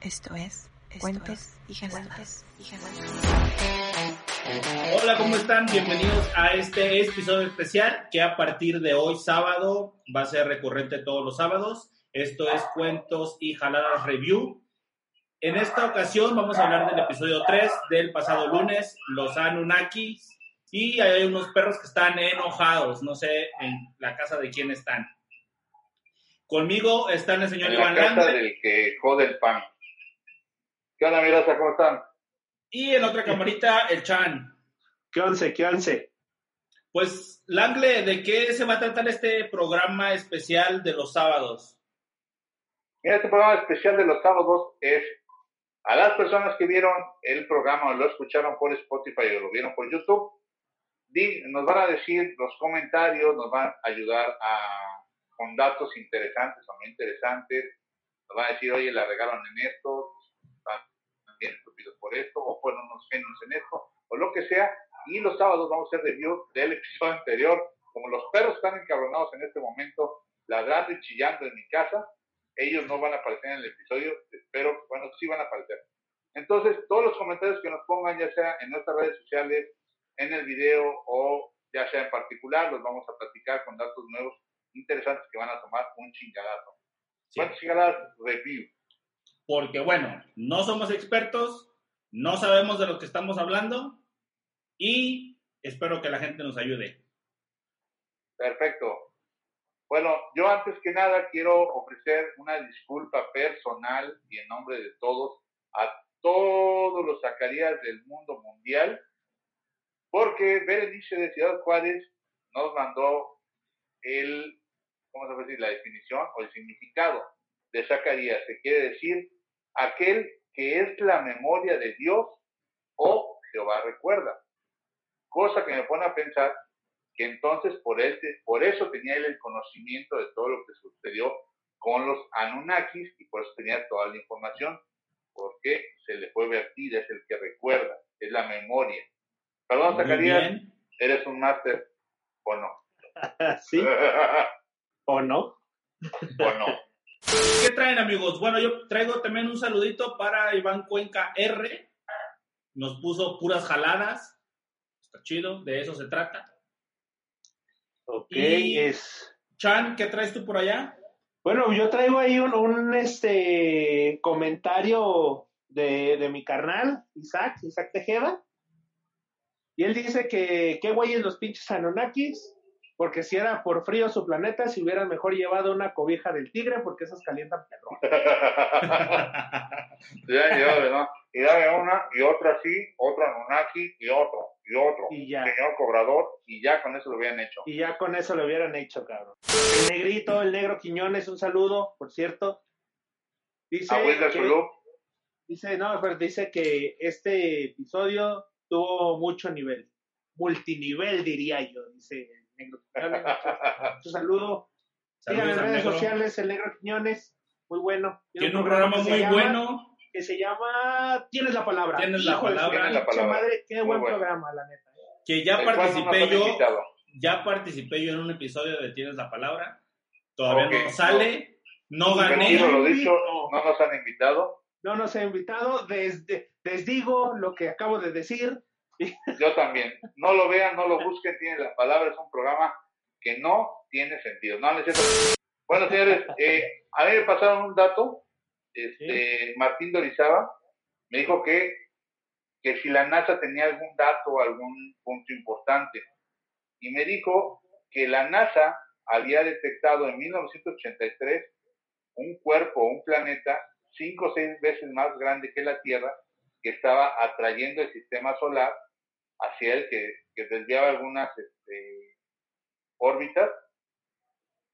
Esto es Cuentos y Jaladas. Hola, ¿cómo están? Bienvenidos a este episodio especial que a partir de hoy sábado va a ser recurrente todos los sábados. Esto es Cuentos y Jaladas Review. En esta ocasión vamos a hablar del episodio 3 del pasado lunes, los Anunnakis, y hay unos perros que están enojados, no sé en la casa de quién están. Conmigo están el señor en Iván la casa del que jode el pan. ¿Qué onda, mi raza? ¿Cómo están? y en otra camarita el Chan. ¿Qué once? ¿Qué once? Pues, Langle, ¿de qué se va a tratar este programa especial de los sábados? Mira, este programa especial de los sábados es a las personas que vieron el programa o lo escucharon por Spotify o lo vieron por YouTube, nos van a decir los comentarios, nos van a ayudar a, con datos interesantes o no interesantes, nos van a decir, oye, la regaron en esto, por esto, o fueron unos genios en esto, o lo que sea, y los sábados vamos a hacer review del episodio anterior, como los perros están encabronados en este momento, ladrando y chillando en mi casa, ellos no van a aparecer en el episodio, pero bueno, sí van a aparecer. Entonces, todos los comentarios que nos pongan, ya sea en nuestras redes sociales, en el video o ya sea en particular, los vamos a platicar con datos nuevos interesantes que van a tomar un chingadazo. Sí. ¿Cuántos chingadadas? Review. Porque, bueno, no somos expertos, no sabemos de lo que estamos hablando y espero que la gente nos ayude. Perfecto. Bueno, yo antes que nada quiero ofrecer una disculpa personal y en nombre de todos a todos los Zacarías del mundo mundial, porque Berenice de Ciudad Juárez nos mandó el, ¿cómo se puede decir? La definición o el significado de Zacarías, que quiere decir aquel que es la memoria de Dios o Jehová recuerda. Cosa que me pone a pensar que entonces por, él, por eso tenía él el conocimiento de todo lo que sucedió con los Anunnakis y por eso tenía toda la información, porque se le fue vertida, es el que recuerda, es la memoria. Perdón, Muy Zacarías, bien. ¿eres un máster o no? ¿Sí o no? ¿O no? ¿Qué traen, amigos? Bueno, yo traigo también un saludito para Iván Cuenca R. Nos puso puras jaladas. Está chido, de eso se trata. Ok, Y- es... Chan, ¿qué traes tú por allá? Bueno, yo traigo ahí un, un, este comentario de, de mi carnal, Isaac, Isaac Tejeda. Y él dice que qué güeyes los pinches Anunnakis, porque si era por frío su planeta, si hubieran mejor llevado una cobija del tigre, porque esas calientan perrón. ya, ya, ¿no? Y dame una, y otra así, otro Anunnaki, y otro, y otro. Y ya. Señor cobrador, y ya con eso lo habían hecho. Y ya con eso lo hubieran hecho, cabrón. El negrito, el negro Quiñones, un saludo, por cierto. Dice A Wilder que- Zulú, Dice, no, pero dice que este episodio tuvo mucho nivel. Multinivel, diría yo, dice negro. Quiñones. Un saludo. Síganme Saludos en redes negro. sociales, el negro Quiñones. Muy bueno. Tiene un programa se muy llama- bueno. Que se llama Tienes la palabra. Tienes la su palabra. Tienes la palabra. Madre, qué Muy buen bueno. programa, la neta. ¿eh? Que ya no participé han yo. invitado. Ya participé yo en un episodio de Tienes la Palabra. Todavía Ok, no sale. No gané. Retiro lo gané. dicho, no nos han invitado. No nos ha invitado. Desde, les digo lo que acabo de decir. Yo también. No lo vean, no lo busquen, tiene la palabra, es un programa que no tiene sentido. No. Bueno, señores, eh, a mí me pasaron un dato. Este, Martín Dorizaba me dijo que, que si la NASA tenía algún dato, algún punto importante. Y me dijo que la NASA había detectado en 1983 un cuerpo, un planeta, cinco o seis veces más grande que la Tierra, que estaba atrayendo el sistema solar hacia él, que, que desviaba algunas este, órbitas,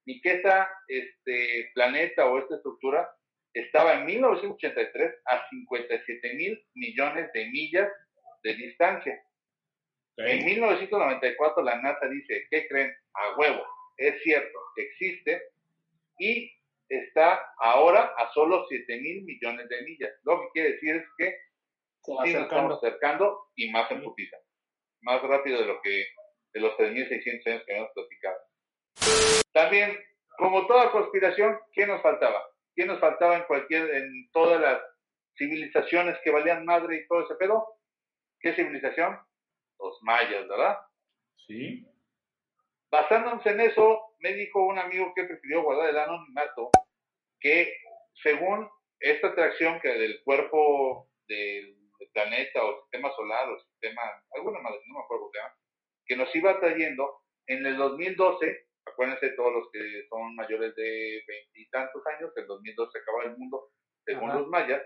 y que esta este, planeta o esta estructura estaba en 1983 a 57 mil millones de millas de distancia. En 1994 la NASA dice, ¿qué creen? A huevo, es cierto, existe y está ahora a solo 7 mil millones de millas. Lo que quiere decir es que Se va sí nos acercando. estamos acercando y más en Sí. putiza. Más rápido de lo que de los 3.600 años que habíamos platicado. También, como toda conspiración, ¿qué nos faltaba? ¿Qué nos faltaba en cualquier, en todas las civilizaciones que valían madre y todo ese pedo. ¿Qué civilización? Los mayas, ¿verdad? Sí. Basándonos en eso, me dijo un amigo que prefirió guardar el anonimato, que según esta atracción que del cuerpo o sistema alguna madre, no me acuerdo cómo que nos iba trayendo en el 2012, acuérdense todos los que son mayores de veintitantos años, en el 2012 se acaba el mundo, según los mayas,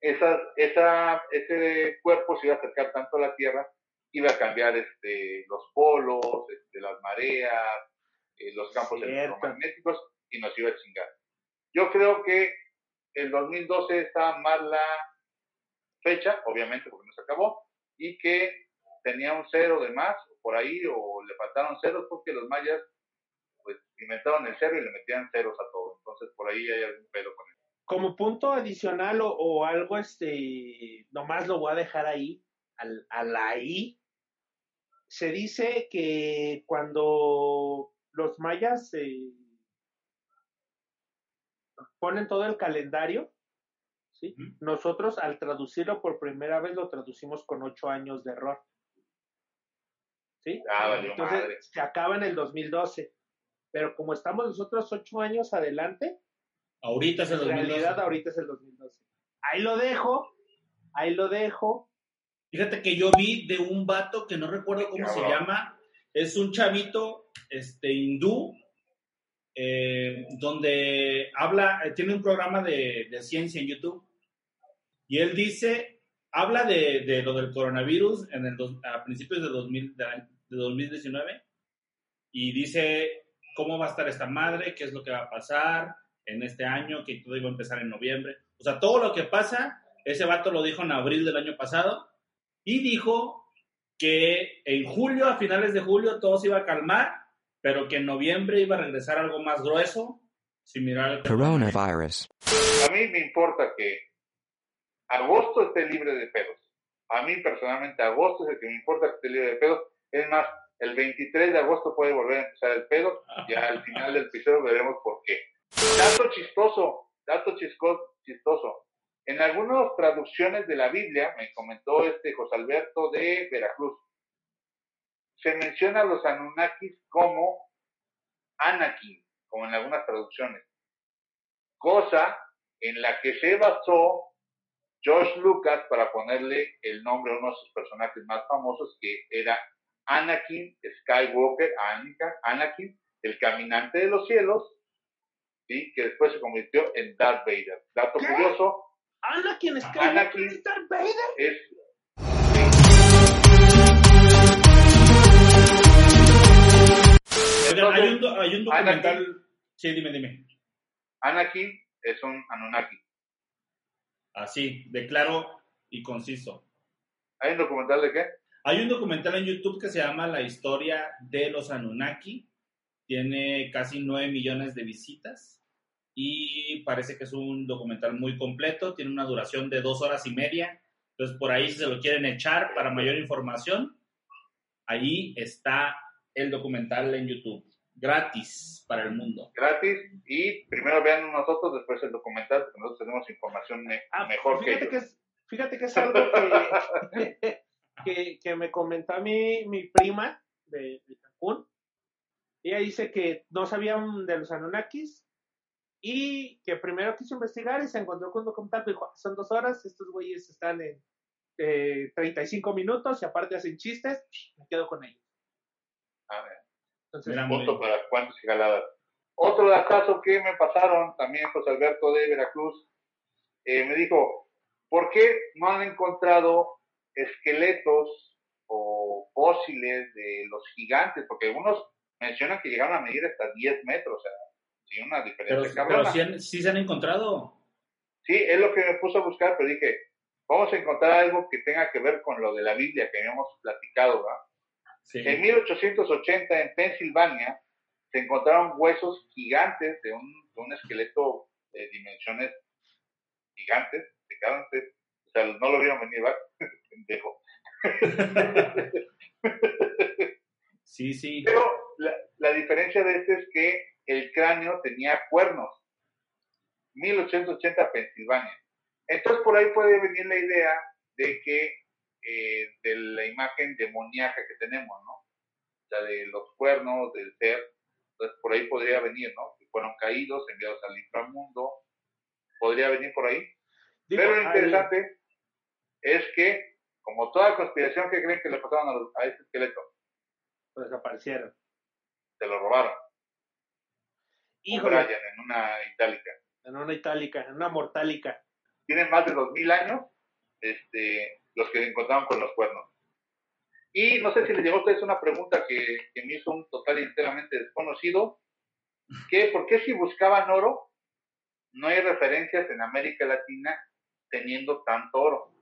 esa, esa, ese cuerpo se iba a acercar tanto a la Tierra, iba a cambiar este, los polos, este, las mareas, eh, los campos electromagnéticos y nos iba a chingar. Yo creo que el 2012 está mal la fecha, obviamente acabó, y que tenía un cero de más por ahí o le faltaron ceros porque los mayas pues inventaron el cero y le metían ceros a todo. Entonces por ahí hay algún pedo con eso. Como punto adicional o, algo, este, nomás lo voy a dejar ahí, al, al ahí. Se dice que cuando los mayas eh, ponen todo el calendario, ¿sí? nosotros al traducirlo por primera vez lo traducimos con ocho años de error. ¿sí? Ah, Entonces se acaba en el 2012. Pero como estamos nosotros ocho años adelante, ahorita es el 2012. En realidad ahorita es el 2012. Ahí lo dejo, ahí lo dejo. Fíjate que yo vi de un vato que no recuerdo cómo se llama, es un chavito este, hindú, eh, donde habla, eh, tiene un programa de, de, ciencia en YouTube, y él dice, habla de, de lo del coronavirus en el a principios de, 2000, de 2019 y dice cómo va a estar esta madre, qué es lo que va a pasar en este año, que todo iba a empezar en noviembre. O sea, todo lo que pasa, ese vato lo dijo en abril del año pasado y dijo que en julio, a finales de julio, todo se iba a calmar, pero que en noviembre iba a regresar algo más grueso, similar al coronavirus. A mí me importa que agosto esté libre de pedos. A mí personalmente agosto es el que me importa que esté libre de pedos es más, el 23 de agosto puede volver a empezar el pedo. Ya al final del episodio veremos por qué. Dato chistoso, dato chistoso. En algunas traducciones de la Biblia, me comentó este José Alberto de Veracruz, se menciona a los Anunnakis como Anakin, como en algunas traducciones. Cosa en la que se basó George Lucas para ponerle el nombre a uno de sus personajes más famosos, que era Anakin Skywalker, Anakin, el caminante de los cielos, ¿sí? que después se convirtió en Darth Vader. Dato curioso. Anakin Skywalker es Darth Vader. Es, hay, un, hay un documental. sí, dime, dime. Anakin es un Anunnaki. Así, de claro y conciso. ¿Hay un documental de qué? Hay un documental en YouTube que se llama La historia de los Anunnaki. Tiene casi 9 millones de visitas y parece que es un documental muy completo. Tiene una duración de dos horas y media. Entonces, por ahí si se lo quieren echar para mayor información, ahí está el documental en YouTube. Gratis para el mundo. Gratis y primero vean nosotros, después el documental, porque nosotros tenemos información ah, mejor que ellos. Que es, fíjate que es algo que, que, me comentó a mí mi prima de, de Cancún. Ella dice que no sabían de los Anunnakis y que primero quiso investigar y se encontró con un documental dijo, son dos horas, estos güeyes están en eh, 35 minutos y aparte hacen chistes, me quedo con ellos. A ver. Entonces, punto para cuántos y galadas. Otro caso que me pasaron también José Alberto de Veracruz eh, me dijo, ¿por qué no han encontrado esqueletos o fósiles de los gigantes, porque algunos mencionan que llegaron a medir hasta 10 metros, o sea, sin una diferencia. Pero, pero sí, se han encontrado. Sí, es lo que me puso a buscar, pero dije, vamos a encontrar algo que tenga que ver con lo de la Biblia que habíamos platicado, ¿verdad? En 1880 en Pensilvania se encontraron huesos gigantes de un, de un esqueleto de dimensiones gigantes, gigantes, o sea, no lo vieron venir, ¿verdad? pendejo. sí, sí. Pero la, la, diferencia de este es que el cráneo tenía cuernos. 1880 Pensilvania. Entonces por ahí puede venir la idea de que eh, de la imagen demoníaca que tenemos, ¿no? Sea, de los cuernos, del ser. Entonces por ahí podría venir, ¿no? Que fueron caídos, enviados al inframundo. Podría venir por ahí. Digo, Pero lo interesante es que, como toda conspiración que creen que le pasaron a, los- a este esqueleto, pues desaparecieron. se lo robaron. Un Híjole, Brian en una itálica. en una itálica, en una mortálica. Tienen más de dos mil años este, los que se encontraron con los cuernos. Y no sé si les llegó a ustedes una pregunta que, que me hizo un total y enteramente desconocido, que ¿por qué si buscaban oro no hay referencias en América Latina teniendo tanto oro?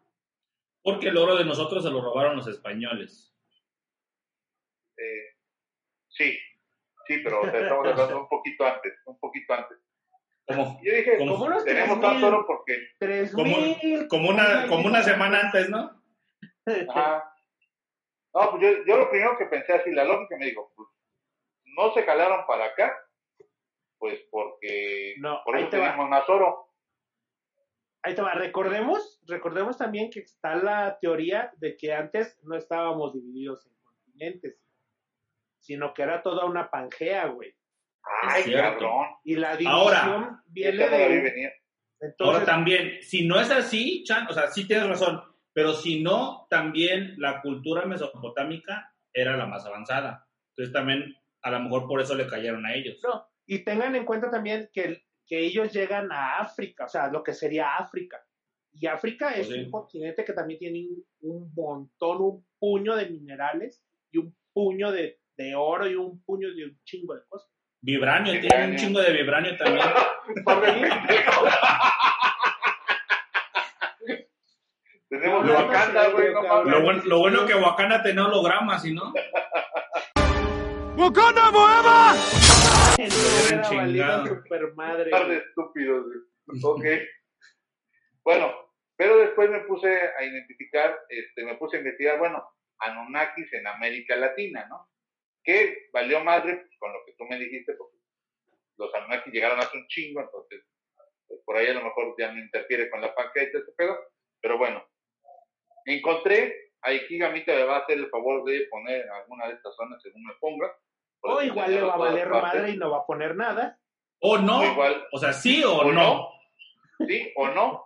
Porque el oro de nosotros se lo robaron los españoles. Eh, sí, sí, pero o sea, estamos hablando un poquito antes, un poquito antes. Como, Yo dije, Como Como unos tenemos 3.000, tanto oro porque tres Como- mil. como, una, como una semana antes, ¿no? Ajá. No, pues yo, yo lo primero que pensé así, la lógica me dijo, pues no se jalaron para acá, pues porque No, por ahí eso te va. tenemos más oro. Ahí te va. Recordemos, recordemos también que está la teoría de que antes no estábamos divididos en continentes, sino que era toda una pangea, güey. Ay, cabrón. Y la división Ahora, viene de. Entonces, Ahora también, si no es así, Chan, o sea, sí tienes razón, pero si no, también la cultura mesopotámica era la más avanzada. Entonces también, a lo mejor por eso le cayeron a ellos. no. Y tengan en cuenta también que, que ellos llegan a África, o sea, lo que sería África. Y África es Pues sí. un continente que también tiene un, un montón, un puño de minerales y un puño de, de oro y un puño de un chingo de cosas. Vibranio, Vibranio. tiene un chingo de vibranio también. Un. Tenemos Wakanda, sé, güey, no. Lo, bueno, lo bueno que Wakanda tenía hologramas, ¿sí no? Era chingado. valida super madre. par de estúpidos. güey. Ok. bueno, pero después me puse a identificar, este, me puse a investigar, bueno, Anunnakis en América Latina, ¿no? Que valió madre pues, con lo que tú me dijiste, porque los Anunnakis llegaron hace un chingo, entonces pues, por ahí a lo mejor ya no interfiere con la panca y todo ese pedo, pero bueno, encontré, aquí Gamita me va a hacer el favor de poner en alguna de estas zonas según me ponga. O igual le va a valer madre y no va a poner nada. O no, O igual, o sea, sí o, o no. no. ¿sí o no?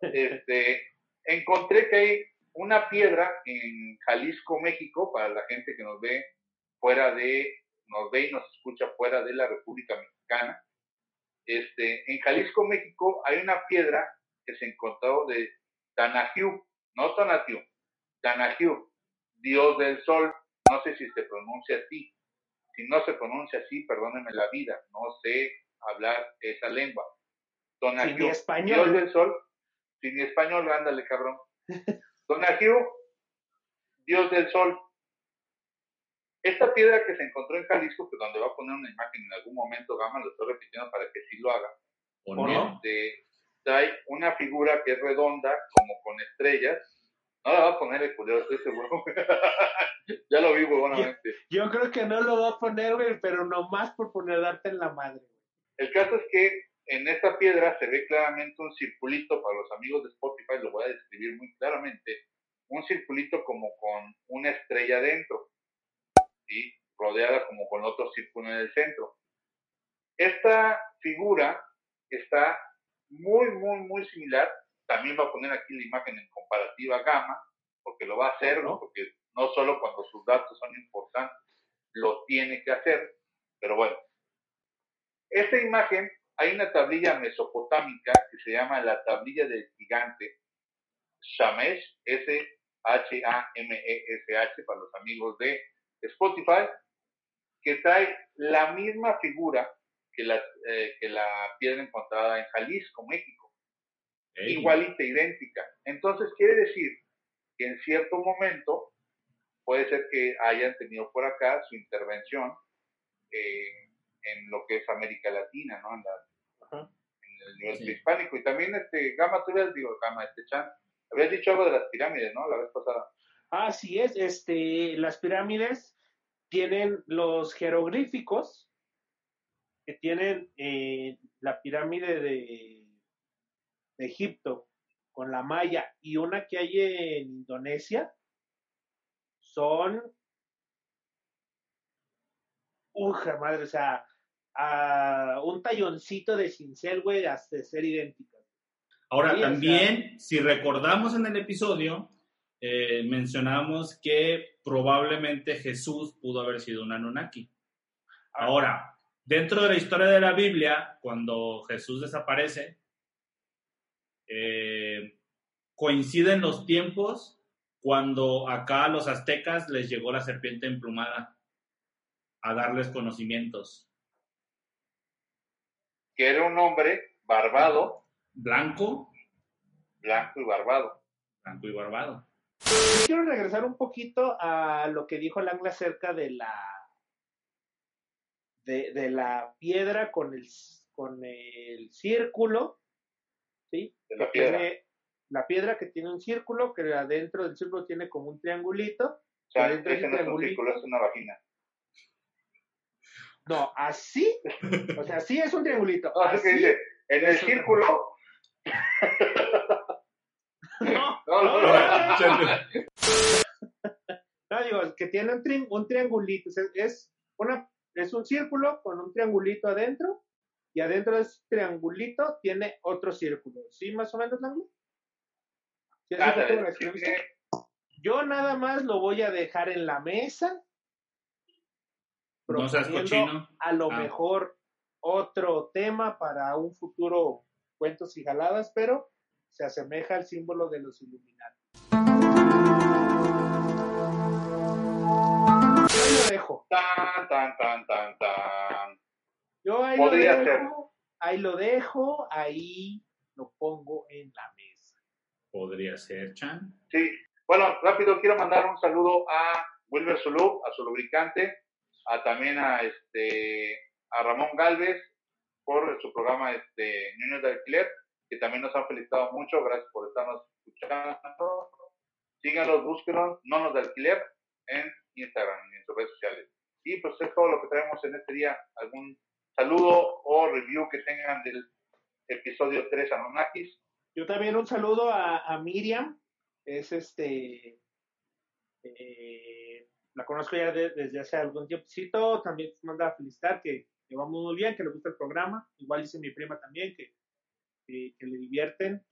Este, encontré que hay una piedra en Jalisco, México, para la gente que nos ve fuera de, nos ve y nos escucha fuera de la República Mexicana. Este, en Jalisco, México, hay una piedra que se encontró de Tanahiu, no Tonatiuh, Tanahiu, dios del sol. No sé si se pronuncia así. Si no se pronuncia así, perdónenme la vida, no sé hablar esa lengua. Sin Tonatiuh, ni Dios del Sol, sin español, ándale, cabrón. Donagiu, Dios del Sol. Esta piedra que se encontró en Jalisco, que donde va a poner una imagen en algún momento, Gama, lo estoy repitiendo para que sí lo haga. O ¿O no. trae una figura que es redonda, como con estrellas. No la va a poner el culero, estoy seguro. ya lo vi, huevonamente. Yo creo que no lo va a poner, güey, pero nomás por poner darte en la madre. El caso es que en esta piedra se ve claramente un circulito, para los amigos de Spotify lo voy a describir muy claramente, un circulito como con una estrella dentro, ¿sí? rodeada como con otro círculo en el centro. Esta figura está muy, muy, muy similar. También va a poner aquí la imagen en comparativa gamma, porque lo va a hacer, ¿No? porque no solo cuando sus datos son importantes, lo tiene que hacer. Pero bueno, esta imagen, hay una tablilla mesopotámica que se llama la tablilla del gigante, Shamesh, S-H-A-M-E-S-H, para los amigos de Spotify, que trae la misma figura que la, eh, que la piedra encontrada en Jalisco, México, igualita, idéntica. Entonces quiere decir que en cierto momento puede ser que hayan tenido por acá su intervención eh, en lo que es América Latina, ¿no? En, la- en el nivel Sí. prehispánico. Y también, este, Gama, tú habías, digo, Gama, este Chan, habías dicho algo de las pirámides, ¿no? La vez pasada. Así es, este, las pirámides tienen los jeroglíficos que tienen eh, la pirámide de de Egipto con la maya y una que hay en Indonesia son Uja, madre, o sea, a un talloncito de cincel, güey, hasta ser idénticas. Ahora, Sí, o también, si recordamos en el episodio, eh, mencionamos que probablemente Jesús pudo haber sido un Anunnaki. Ahora, dentro de la historia de la Biblia, cuando Jesús desaparece, eh, coinciden los tiempos cuando acá a los aztecas les llegó la serpiente emplumada a darles conocimientos. Que era un hombre barbado, Blanco, blanco y barbado. blanco y barbado. Yo quiero regresar un poquito a lo que dijo Langla acerca de la de, de la piedra con el con el círculo, ¿sí? De la Que piedra. tiene- la piedra que tiene un círculo, que adentro del círculo tiene como un triangulito. O sea, Adentro ese no es un círculo, es una vagina. No, así, o sea, sí es un triangulito. No, así que así- dice, en el círculo. No, No, no, no. No, digo, que tiene un, tri- un triangulito, sea, es, una, es un círculo con un triangulito adentro, y adentro de ese triangulito tiene otro círculo. ¿Sí, más o menos, Lango? ¿Sí, así fue Ándale, como lo escribiste? Yo nada más lo voy a dejar en la mesa. No seas cochino. A lo Ah. mejor otro tema para un futuro cuentos y jaladas, pero se asemeja al símbolo de los Illuminati. Yo ahí lo dejo. Tan, tan, tan, tan, tan. Yo ahí Podría lo ser. dejo. Ahí lo dejo. Ahí lo pongo en la mesa. Podría ser, Chan. Sí. Bueno, rápido quiero mandar un saludo a Wilber Zulú, a su lubricante, a también a este a Ramón Galvez por su programa este Niños de Alquiler, que también nos han felicitado mucho, gracias por estarnos escuchando. Síganlos, búsquenlos, no nos de alquiler en Instagram en sus redes sociales. Y pues es todo lo que traemos en este día. ¿Algún saludo o review que tengan del episodio 3 Anunnakis? Yo también un saludo a, Miriam. Es este. eh, la conozco ya de- desde hace algún tiempecito. También manda a felicitar que, que vamos muy bien, que le gusta el programa. Igual dice mi prima también que, que, que le divierten.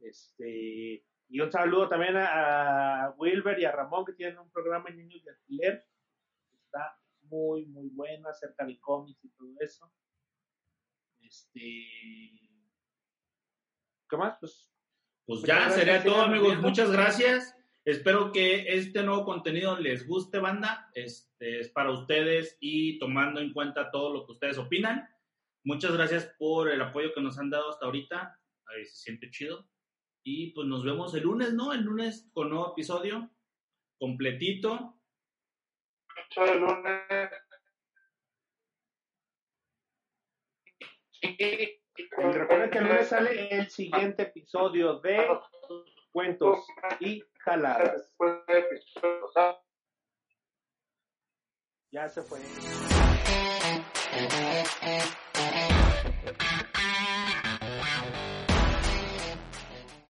Este. Y un saludo también a, a Wilber y a Ramón que tienen un programa en Niños de Alquiler. Está muy, muy bueno acerca de cómics y todo eso. Este. ¿Qué más? Pues Pues ya sería todo, amigos. viendo. Muchas gracias. Espero que este nuevo contenido les guste, banda. Este es para ustedes y tomando en cuenta todo lo que ustedes opinan. Muchas gracias por el apoyo que nos han dado hasta ahorita. Ahí se siente chido. Y pues nos vemos el lunes, ¿no? El lunes con nuevo episodio completito. Mucho el lunes. Y recuerden que el lunes sale el siguiente episodio de Cuentos y Jaladas. Ya se fue.